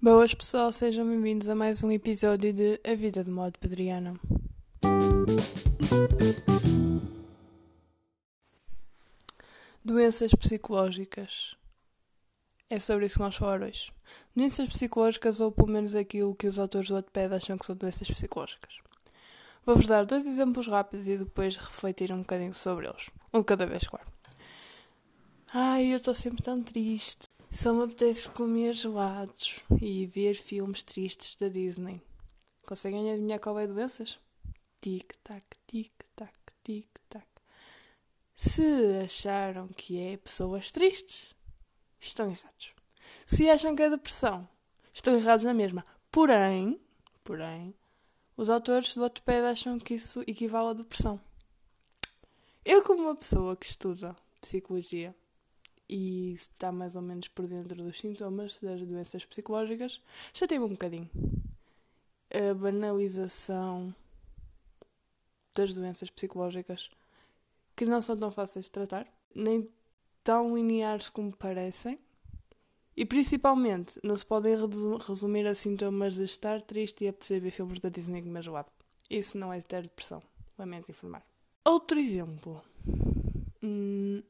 Boas pessoal, sejam bem-vindos a mais um episódio de A Vida de Modo Pedriano. Doenças psicológicas. É sobre isso que vamos falar hoje. Doenças psicológicas, ou pelo menos aquilo que os autores do Wattpad acham que são doenças psicológicas. Vou-vos dar dois exemplos rápidos e depois refletir um bocadinho sobre eles. Um de cada vez, claro. Ai, eu estou sempre tão triste. Só me apetece comer gelados e ver filmes tristes da Disney. Conseguem adivinhar qual é doenças? Tic-tac, tic-tac, tic-tac. Se acharam que é pessoas tristes, estão errados. Se acham que é depressão, estão errados na mesma. Porém, porém, os autores do Wattpad acham que isso equivale à depressão. Eu, como uma pessoa que estuda psicologia, e está mais ou menos por dentro dos sintomas das doenças psicológicas, já teve um bocadinho. A banalização das doenças psicológicas que não são tão fáceis de tratar, nem tão lineares como parecem, e principalmente não se podem resumir a sintomas de estar triste e apetecer ver filmes da Disney com gelado. Isso não é ter depressão, lamento informar. Outro exemplo. Hum,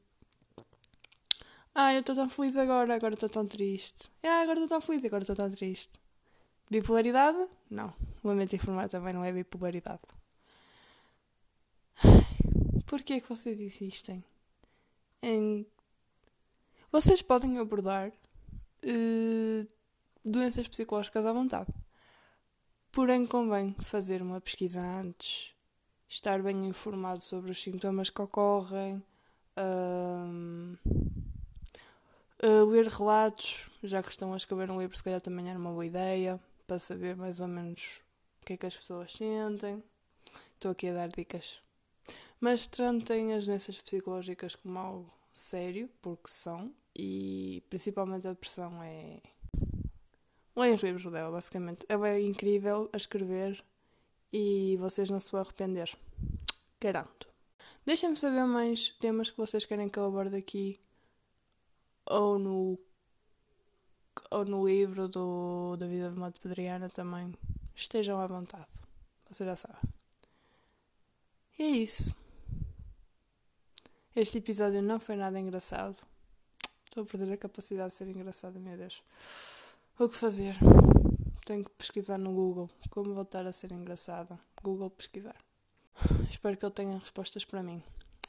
ah, eu estou tão feliz agora, agora estou tão triste. Ah, agora estou tão feliz, agora estou tão triste. Bipolaridade? Não. Lamento informar também não é bipolaridade. Porquê é que vocês insistem em. Vocês podem abordar uh, doenças psicológicas à vontade. Porém, convém fazer uma pesquisa antes, estar bem informado sobre os sintomas que ocorrem. Uh, Uh, ler relatos, já que estão a escrever um livro, se calhar também era uma boa ideia, para saber mais ou menos o que é que as pessoas sentem. Estou aqui a dar dicas. Mas tratem as doenças psicológicas como algo sério, porque são, e principalmente a depressão é. Leiam os livros dela, basicamente. Ela é incrível a escrever e vocês não se vão arrepender. Garanto. Deixem-me saber mais temas que vocês querem que eu aborde aqui ou no ou no livro do, da vida de Modo Pedriana também estejam à vontade. Você já sabe. E é isso. Este episódio não foi nada engraçado. Estou a perder a capacidade de ser engraçado, meu Deus. O que fazer? Tenho que pesquisar no Google como voltar a ser engraçada. Google pesquisar. Espero que ele tenha respostas para mim.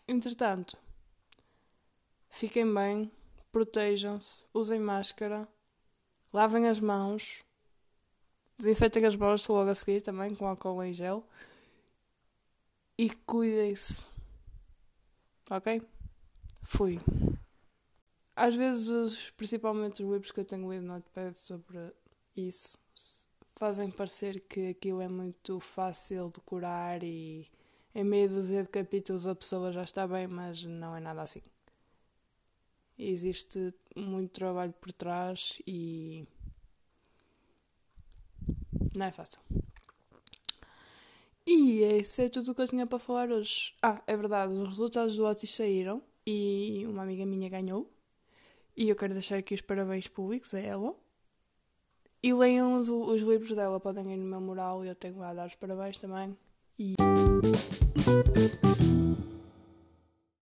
Entretanto, fiquem bem protejam-se, usem máscara, lavem as mãos, desinfetem as mãos logo a seguir também com álcool em gel e cuidem-se. Ok? Fui. Às vezes, principalmente os livros que eu tenho lido no Notepad sobre isso, fazem parecer que aquilo é muito fácil de curar e em meio de capítulos a pessoa já está bem, mas não é nada assim. Existe muito trabalho por trás e não é fácil. E esse é tudo o que eu tinha para falar hoje. Ah, é verdade, os resultados do Otis saíram e uma amiga minha ganhou. E eu quero deixar aqui os parabéns públicos a ela. E leiam os, os livros dela, podem ir no meu mural e eu tenho lá a dar os parabéns também. E.